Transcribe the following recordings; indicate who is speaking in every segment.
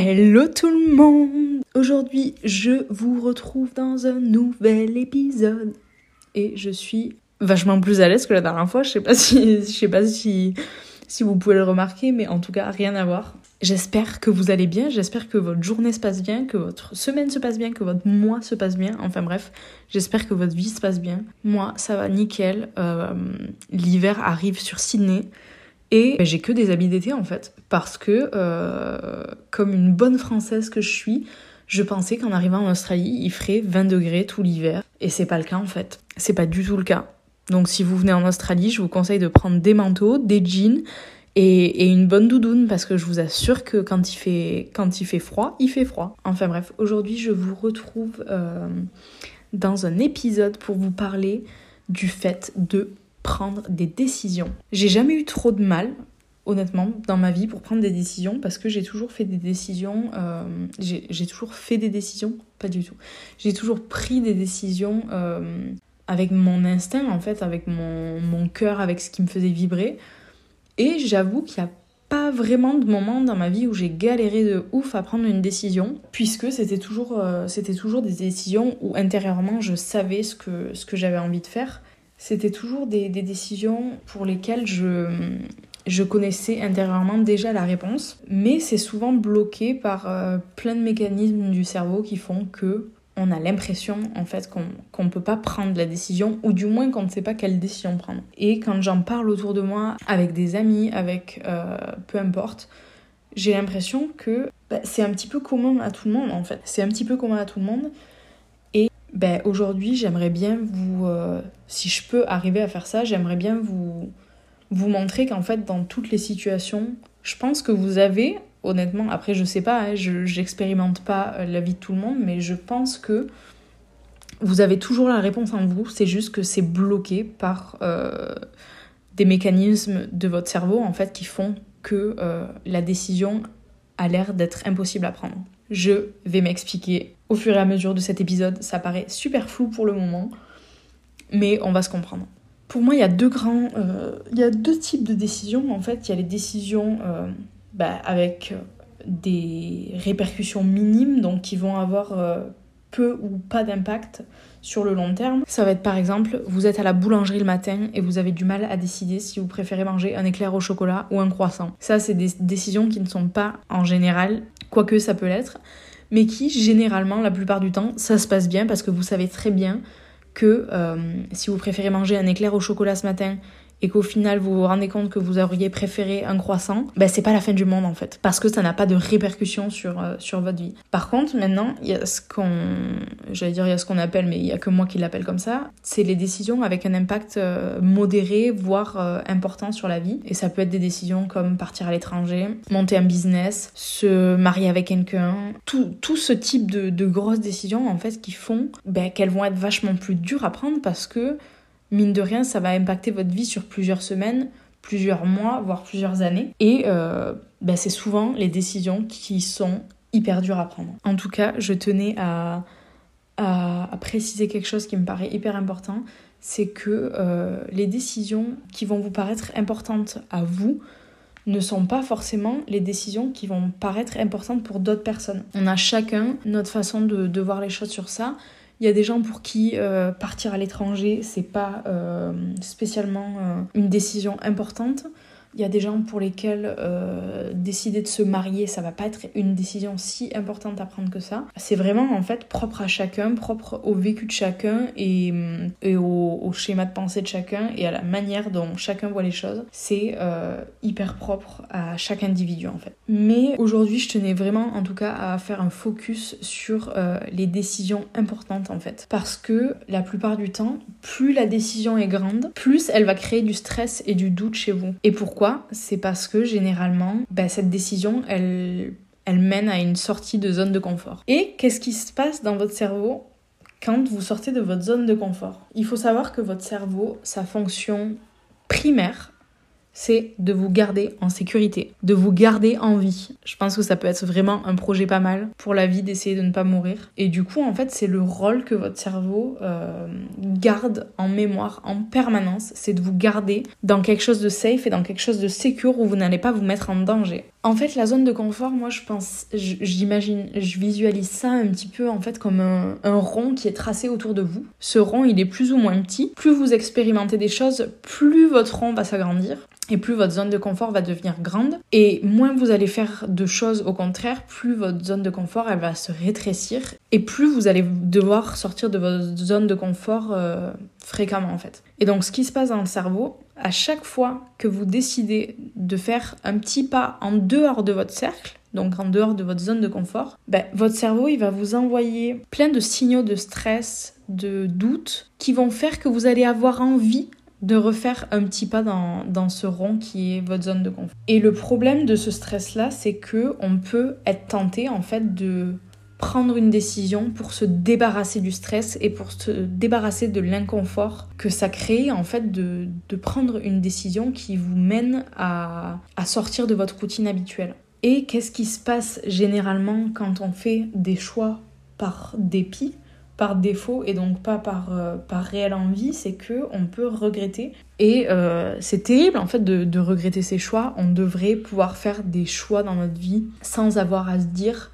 Speaker 1: Hello tout le monde Aujourd'hui, je vous retrouve dans un nouvel épisode. Et je suis vachement plus à l'aise que la dernière fois. Je sais pas si, je sais pas si, vous pouvez le remarquer, mais en tout cas, rien à voir. J'espère que vous allez bien, j'espère que votre journée se passe bien, que votre semaine se passe bien, que votre mois se passe bien. Enfin bref, j'espère que votre vie se passe bien. Moi, ça va nickel. Euh, L'hiver arrive sur Sydney. Et ben, j'ai que des habits d'été en fait, parce que euh, comme une bonne française que je suis, je pensais qu'en arrivant en Australie, il ferait 20 degrés tout l'hiver. Et c'est pas le cas en fait. C'est pas du tout le cas. Donc si vous venez en Australie, je vous conseille de prendre des manteaux, des jeans et, une bonne doudoune parce que je vous assure que quand il fait, quand il fait froid, il fait froid. Enfin bref, aujourd'hui je vous retrouve euh, dans un épisode pour vous parler du fait de prendre des décisions. J'ai jamais eu trop de mal, honnêtement, dans ma vie pour prendre des décisions parce que j'ai toujours fait des décisions. Euh, j'ai toujours fait des décisions, pas du tout. J'ai toujours pris des décisions euh, avec mon instinct, en fait, avec mon, cœur, avec ce qui me faisait vibrer. Et j'avoue qu'il n'y a pas vraiment de moment dans ma vie où j'ai galéré de ouf à prendre une décision, puisque c'était toujours, euh, toujours des décisions où intérieurement je savais ce que, ce que j'avais envie de faire c'était toujours des, décisions pour lesquelles je, je connaissais intérieurement déjà la réponse, mais c'est souvent bloqué par euh, plein de mécanismes du cerveau qui font que on a l'impression en fait qu'on ne peut pas prendre la décision ou du moins qu'on ne sait pas quelle décision prendre. Et quand j'en parle autour de moi avec des amis, avec euh, peu importe, j'ai l'impression que bah, c'est un petit peu commun à tout le monde en fait. C'est un petit peu commun à tout le monde ben, aujourd'hui, j'aimerais bien vous, euh, si je peux arriver à faire ça, j'aimerais bien vous, vous montrer qu'en fait, dans toutes les situations, je pense que vous avez, honnêtement, après, je sais pas, hein, je j'expérimente pas euh, la vie de tout le monde, mais je pense que vous avez toujours la réponse en vous, c'est juste que c'est bloqué par euh, des mécanismes de votre cerveau, en fait, qui font que la décision a l'air d'être impossible à prendre. Je vais m'expliquer au fur et à mesure de cet épisode. Ça paraît super flou pour le moment, mais on va se comprendre. Pour moi, il y a deux grands, euh, il y a deux types de décisions. En fait, il y a les décisions euh, bah, avec des répercussions minimes, donc qui vont avoir euh, peu ou pas d'impact sur le long terme. Ça va être par exemple, vous êtes à la boulangerie le matin et vous avez du mal à décider si vous préférez manger un éclair au chocolat ou un croissant. Ça, c'est des décisions qui ne sont pas en général, quoique ça peut l'être, mais qui généralement, la plupart du temps, ça se passe bien parce que vous savez très bien que euh, si vous préférez manger un éclair au chocolat ce matin et qu'au final vous vous rendez compte que vous auriez préféré un croissant, ben c'est pas la fin du monde en fait, parce que ça n'a pas de répercussions sur, euh, sur votre vie. Par contre, maintenant, il y a ce qu'on, j'allais dire il y a ce qu'on appelle, mais il y a que moi qui l'appelle comme ça, c'est les décisions avec un impact euh, modéré, voire euh, important sur la vie. Et ça peut être des décisions comme partir à l'étranger, monter un business, se marier avec quelqu'un, tout, tout ce type de, de grosses décisions en fait qui font ben, qu'elles vont être vachement plus dures à prendre parce que mine de rien, ça va impacter votre vie sur plusieurs semaines, plusieurs mois, voire plusieurs années. Et euh, bah, c'est souvent les décisions qui sont hyper dures à prendre. En tout cas, je tenais à, préciser quelque chose qui me paraît hyper important, c'est que euh, les décisions qui vont vous paraître importantes à vous ne sont pas forcément les décisions qui vont paraître importantes pour d'autres personnes. On a chacun notre façon de voir les choses sur ça. Il y a des gens pour qui euh, partir à l'étranger, c'est pas euh, spécialement euh, une décision importante. Il y a des gens pour lesquels euh, décider de se marier, ça va pas être une décision si importante à prendre que ça. C'est vraiment en fait propre à chacun, propre au vécu de chacun et, et au, schéma de pensée de chacun et à la manière dont chacun voit les choses. C'est euh, hyper propre à chaque individu en fait. Mais aujourd'hui, je tenais vraiment en tout cas à faire un focus sur euh, les décisions importantes en fait. Parce que la plupart du temps, plus la décision est grande, plus elle va créer du stress et du doute chez vous. Et pourquoi c'est parce que généralement, bah, cette décision, elle, elle mène à une sortie de zone de confort. Et qu'est-ce qui se passe dans votre cerveau quand vous sortez de votre zone de confort? Il faut savoir que votre cerveau, sa fonction primaire, c'est de vous garder en sécurité, de vous garder en vie. Je pense que ça peut être vraiment un projet pas mal pour la vie d'essayer de ne pas mourir. Et du coup, en fait, c'est le rôle que votre cerveau euh, garde en mémoire en permanence, c'est de vous garder dans quelque chose de safe et dans quelque chose de sécure où vous n'allez pas vous mettre en danger. En fait, la zone de confort, moi, je pense, j'imagine, je visualise ça un petit peu en fait comme un, rond qui est tracé autour de vous. Ce rond, il est plus ou moins petit. Plus vous expérimentez des choses, plus votre rond va s'agrandir et plus votre zone de confort va devenir grande. Et moins vous allez faire de choses, au contraire, plus votre zone de confort elle va se rétrécir et plus vous allez devoir sortir de votre zone de confort euh, fréquemment en fait. Et donc ce qui se passe dans le cerveau, à chaque fois que vous décidez de faire un petit pas en dehors de votre cercle, donc en dehors de votre zone de confort, ben, votre cerveau il va vous envoyer plein de signaux de stress, de doute, qui vont faire que vous allez avoir envie de refaire un petit pas dans, dans, ce rond qui est votre zone de confort. Et le problème de ce stress-là, c'est que on peut être tenté en fait de prendre une décision pour se débarrasser du stress et pour se débarrasser de l'inconfort que ça crée en fait de, de, prendre une décision qui vous mène à, à sortir de votre routine habituelle. Et qu'est-ce qui se passe généralement quand on fait des choix par dépit par défaut et donc pas par, euh, par réelle envie, c'est que on peut regretter. Et euh, c'est terrible en fait de, de, regretter ses choix. On devrait pouvoir faire des choix dans notre vie sans avoir à se dire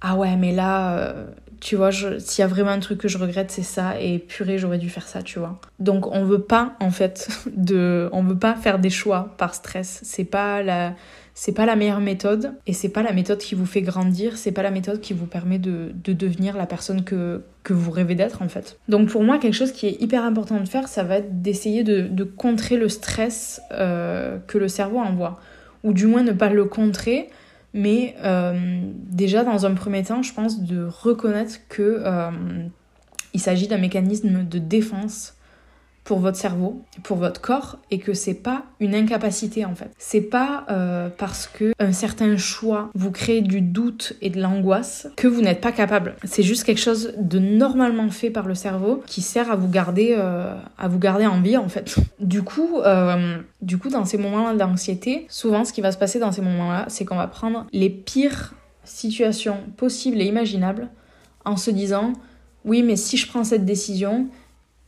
Speaker 1: ah ouais mais là euh, tu vois s'il y a vraiment un truc que je regrette c'est ça et purée j'aurais dû faire ça tu vois. Donc on veut pas en fait de on veut pas faire des choix par stress. C'est pas la c'est pas la meilleure méthode et c'est pas la méthode qui vous fait grandir, c'est pas la méthode qui vous permet de, devenir la personne que, que vous rêvez d'être en fait. Donc pour moi, quelque chose qui est hyper important de faire, ça va être d'essayer de, contrer le stress euh, que le cerveau envoie. Ou du moins ne pas le contrer, mais euh, déjà dans un premier temps, je pense de reconnaître que euh, s'agit d'un mécanisme de défense pour votre cerveau, pour votre corps, et que c'est pas une incapacité en fait. C'est pas euh, parce que un certain choix vous crée du doute et de l'angoisse que vous n'êtes pas capable. C'est juste quelque chose de normalement fait par le cerveau qui sert à vous garder, euh, à vous garder en vie en fait. Du coup, euh, du coup, dans ces moments-là d'anxiété, souvent ce qui va se passer dans ces moments-là, c'est qu'on va prendre les pires situations possibles et imaginables en se disant oui, mais si je prends cette décision,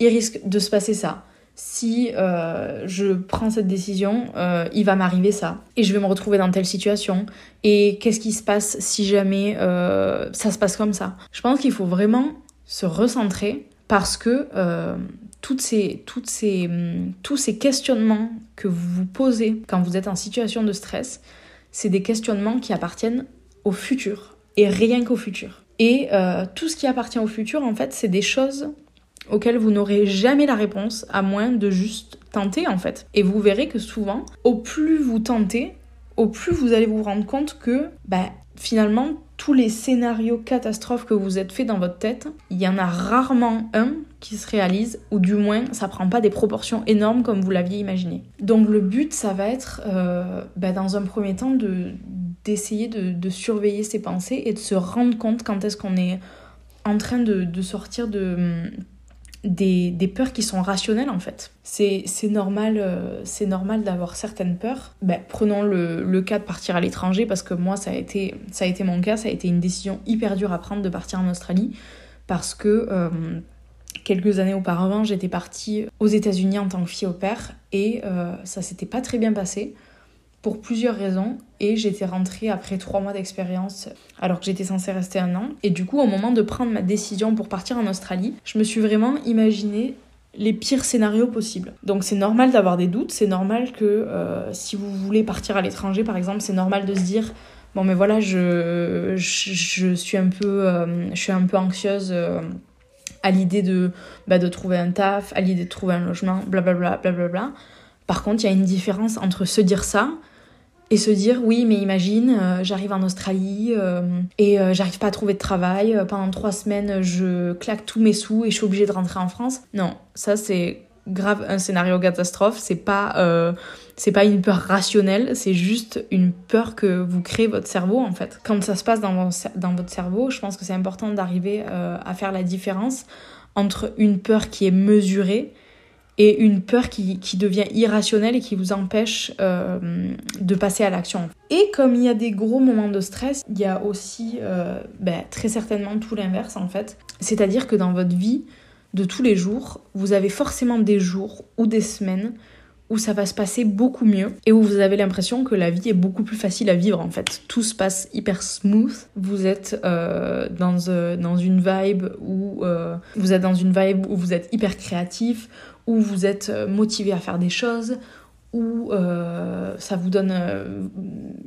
Speaker 1: il risque de se passer ça. Si euh, je prends cette décision, euh, il va m'arriver ça. Et je vais me retrouver dans telle situation. Et qu'est-ce qui se passe si jamais euh, ça se passe comme ça? Je pense qu'il faut vraiment se recentrer parce que toutes ces, toutes ces, hum, tous ces questionnements que vous vous posez quand vous êtes en situation de stress, c'est des questionnements qui appartiennent au futur et rien qu'au futur. Et tout ce qui appartient au futur, en fait, c'est des choses auxquelles vous n'aurez jamais la réponse à moins de juste tenter en fait. Et vous verrez que souvent, au plus vous tentez, au plus vous allez vous rendre compte que bah, finalement tous les scénarios catastrophes que vous êtes fait dans votre tête, il y en a rarement un qui se réalise, ou du moins ça prend pas des proportions énormes comme vous l'aviez imaginé. Donc le but, ça va être euh, bah, dans un premier temps de d'essayer de, surveiller ses pensées et de se rendre compte quand est-ce qu'on est en train de, de sortir de des, des, peurs qui sont rationnelles en fait. C'est normal, euh, normal d'avoir certaines peurs. Ben, prenons le, le, cas de partir à l'étranger parce que moi ça a, été, ça a été mon cas, ça a été une décision hyper dure à prendre de partir en Australie parce que euh, quelques années auparavant j'étais partie aux États-Unis en tant que fille au père et euh, ça s'était pas très bien passé pour plusieurs raisons et j'étais rentrée après trois mois d'expérience alors que j'étais censée rester un an. Et du coup, au moment de prendre ma décision pour partir en Australie, je me suis vraiment imaginé les pires scénarios possibles. Donc c'est normal d'avoir des doutes, c'est normal que euh, si vous voulez partir à l'étranger par exemple, c'est normal de se dire bon mais voilà je, je, suis un peu euh, je suis un peu anxieuse euh, à l'idée de bah, de trouver un taf, à l'idée de trouver un logement, blablabla blablabla. Par contre, il y a une différence entre se dire ça et se dire oui mais imagine euh, j'arrive en Australie euh, et euh, j'arrive pas à trouver de travail pendant trois semaines je claque tous mes sous et je suis obligée de rentrer en France. Non ça c'est grave un scénario catastrophe. C'est pas c'est pas une peur rationnelle c'est juste une peur que vous créez votre cerveau en fait. Quand ça se passe dans, dans votre cerveau je pense que c'est important d'arriver à faire la différence entre une peur qui est mesurée et une peur qui, devient irrationnelle et qui vous empêche euh, de passer à l'action. Et comme il y a des gros moments de stress, il y a aussi euh, ben, très certainement tout l'inverse en fait. C'est-à-dire que dans votre vie de tous les jours, vous avez forcément des jours ou des semaines où ça va se passer beaucoup mieux et où vous avez l'impression que la vie est beaucoup plus facile à vivre en fait. Tout se passe hyper smooth. Vous êtes euh, dans, euh, dans une vibe où euh, vous êtes dans une vibe où vous êtes hyper créatif, où vous êtes motivé à faire des choses, où ça vous donne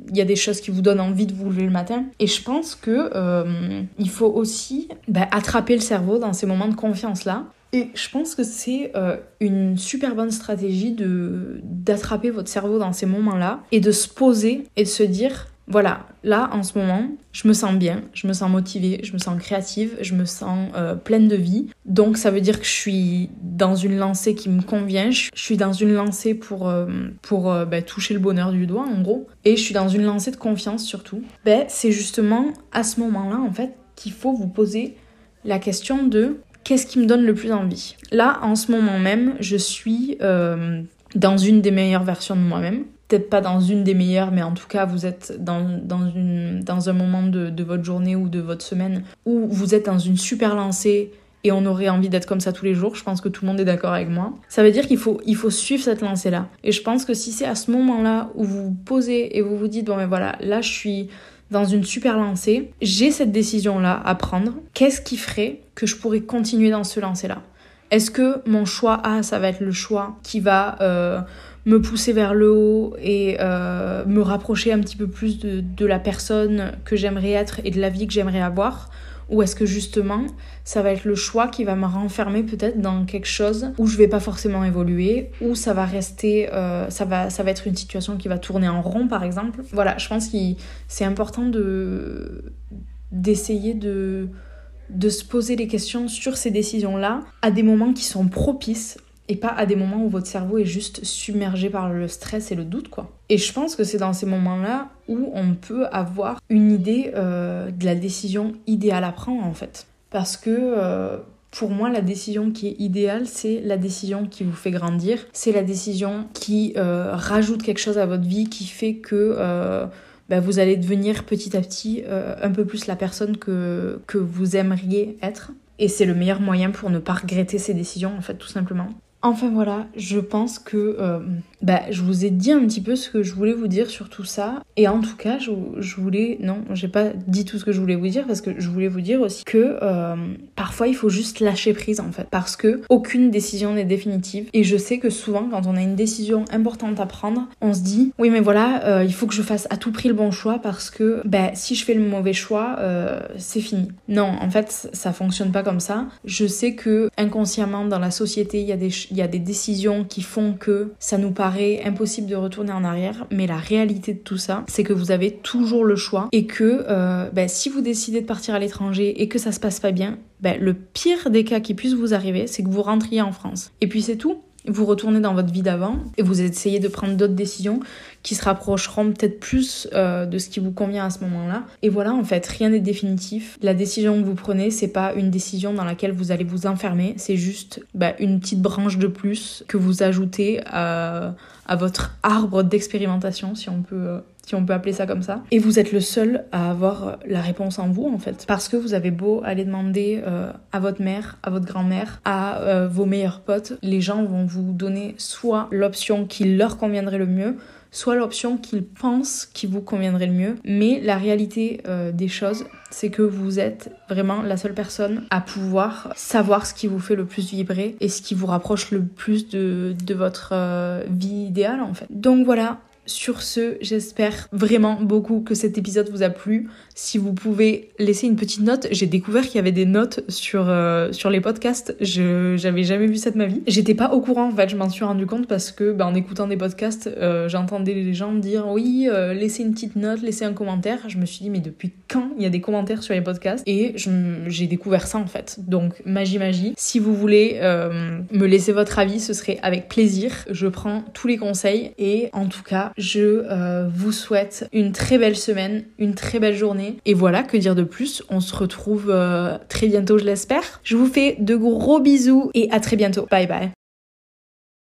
Speaker 1: il y a des choses qui vous donnent envie de vous lever le matin et je pense que il faut aussi bah, attraper le cerveau dans ces moments de confiance là et je pense que c'est euh, une super bonne stratégie de d'attraper votre cerveau dans ces moments-là et de se poser et de se dire voilà, là en ce moment, je me sens bien, je me sens motivée, je me sens créative, je me sens euh, pleine de vie. Donc ça veut dire que je suis dans une lancée qui me convient, je suis dans une lancée pour, euh, pour bah, toucher le bonheur du doigt en gros, et je suis dans une lancée de confiance surtout. Ben, c'est justement à ce moment-là en fait qu'il faut vous poser la question de qu'est-ce qui me donne le plus envie Là, en ce moment même, je suis euh, dans une des meilleures versions de moi-même. Peut-être pas dans une des meilleures, mais en tout cas, vous êtes dans, une, dans un moment de, votre journée ou de votre semaine où vous êtes dans une super lancée et on aurait envie d'être comme ça tous les jours. Je pense que tout le monde est d'accord avec moi. Ça veut dire qu'il faut, faut suivre cette lancée-là. Et je pense que si c'est à ce moment-là où vous vous posez et vous vous dites, bon mais voilà, là je suis dans une super lancée, j'ai cette décision-là à prendre. Qu'est-ce qui ferait que je pourrais continuer dans ce lancer-là Est-ce que mon choix A, ça va être le choix qui va euh, me pousser vers le haut et euh, me rapprocher un petit peu plus de, de la personne que j'aimerais être et de la vie que j'aimerais avoir? Ou est-ce que justement, ça va être le choix qui va me renfermer peut-être dans quelque chose où je vais pas forcément évoluer, ou ça va rester, euh, ça, va, ça va être une situation qui va tourner en rond par exemple? Voilà, je pense que c'est important de d'essayer de de se poser les questions sur ces décisions-là à des moments qui sont propices et pas à des moments où votre cerveau est juste submergé par le stress et le doute, quoi. Et je pense que c'est dans ces moments-là où on peut avoir une idée euh, de la décision idéale à prendre, en fait. Parce que euh, pour moi, la décision qui est idéale, c'est la décision qui vous fait grandir, c'est la décision qui euh, rajoute quelque chose à votre vie, qui fait que bah, vous allez devenir petit à petit un peu plus la personne que, que vous aimeriez être. Et c'est le meilleur moyen pour ne pas regretter ces décisions, en fait, tout simplement. Enfin voilà, je pense que euh, bah, je vous ai dit un petit peu ce que je voulais vous dire sur tout ça. Et en tout cas, je, je voulais... Non, j'ai pas dit tout ce que je voulais vous dire parce que je voulais vous dire aussi que euh, parfois il faut juste lâcher prise en fait. Parce que aucune décision n'est définitive. Et je sais que souvent quand on a une décision importante à prendre, on se dit oui mais voilà, euh, il faut que je fasse à tout prix le bon choix parce que bah, si je fais le mauvais choix, c'est fini. Non, en fait ça fonctionne pas comme ça. Je sais que inconsciemment dans la société, il y a des y a des décisions qui font que ça nous paraît impossible de retourner en arrière, mais la réalité de tout ça, c'est que vous avez toujours le choix et que euh, ben, si vous décidez de partir à l'étranger et que ça se passe pas bien, ben, le pire des cas qui puisse vous arriver, c'est que vous rentriez en France. Et puis c'est tout vous retournez dans votre vie d'avant et vous essayez de prendre d'autres décisions qui se rapprocheront peut-être plus euh, de ce qui vous convient à ce moment-là. Et voilà, en fait, rien n'est définitif. La décision que vous prenez, c'est pas une décision dans laquelle vous allez vous enfermer, c'est juste bah, une petite branche de plus que vous ajoutez à, votre arbre d'expérimentation, si on peut euh, si on peut appeler ça comme ça. Et vous êtes le seul à avoir la réponse en vous, en fait. Parce que vous avez beau aller demander euh, à votre mère, à votre grand-mère, à euh, vos meilleurs potes, les gens vont vous donner soit l'option qui leur conviendrait le mieux, soit l'option qu'ils pensent qui vous conviendrait le mieux. Mais la réalité euh, des choses, c'est que vous êtes vraiment la seule personne à pouvoir savoir ce qui vous fait le plus vibrer et ce qui vous rapproche le plus de, de votre vie idéale en fait. Donc voilà, sur ce, j'espère vraiment beaucoup que cet épisode vous a plu. Si vous pouvez laisser une petite note, j'ai découvert qu'il y avait des notes sur, euh, sur les podcasts. Je j'avais jamais vu ça de ma vie. J'étais pas au courant en fait, je m'en suis rendu compte parce que bah, en écoutant des podcasts, euh, j'entendais les gens me dire oui, euh, laissez une petite note, laissez un commentaire. Je me suis dit mais depuis quand il y a des commentaires sur les podcasts? Et j'ai découvert ça en fait. Donc magie magie. Si vous voulez me laisser votre avis, ce serait avec plaisir. Je prends tous les conseils et en tout cas je vous souhaite une très belle semaine, une très belle Et voilà, que dire de plus? On se retrouve euh, très bientôt, je l'espère. Je vous fais de gros bisous et à très bientôt. Bye bye.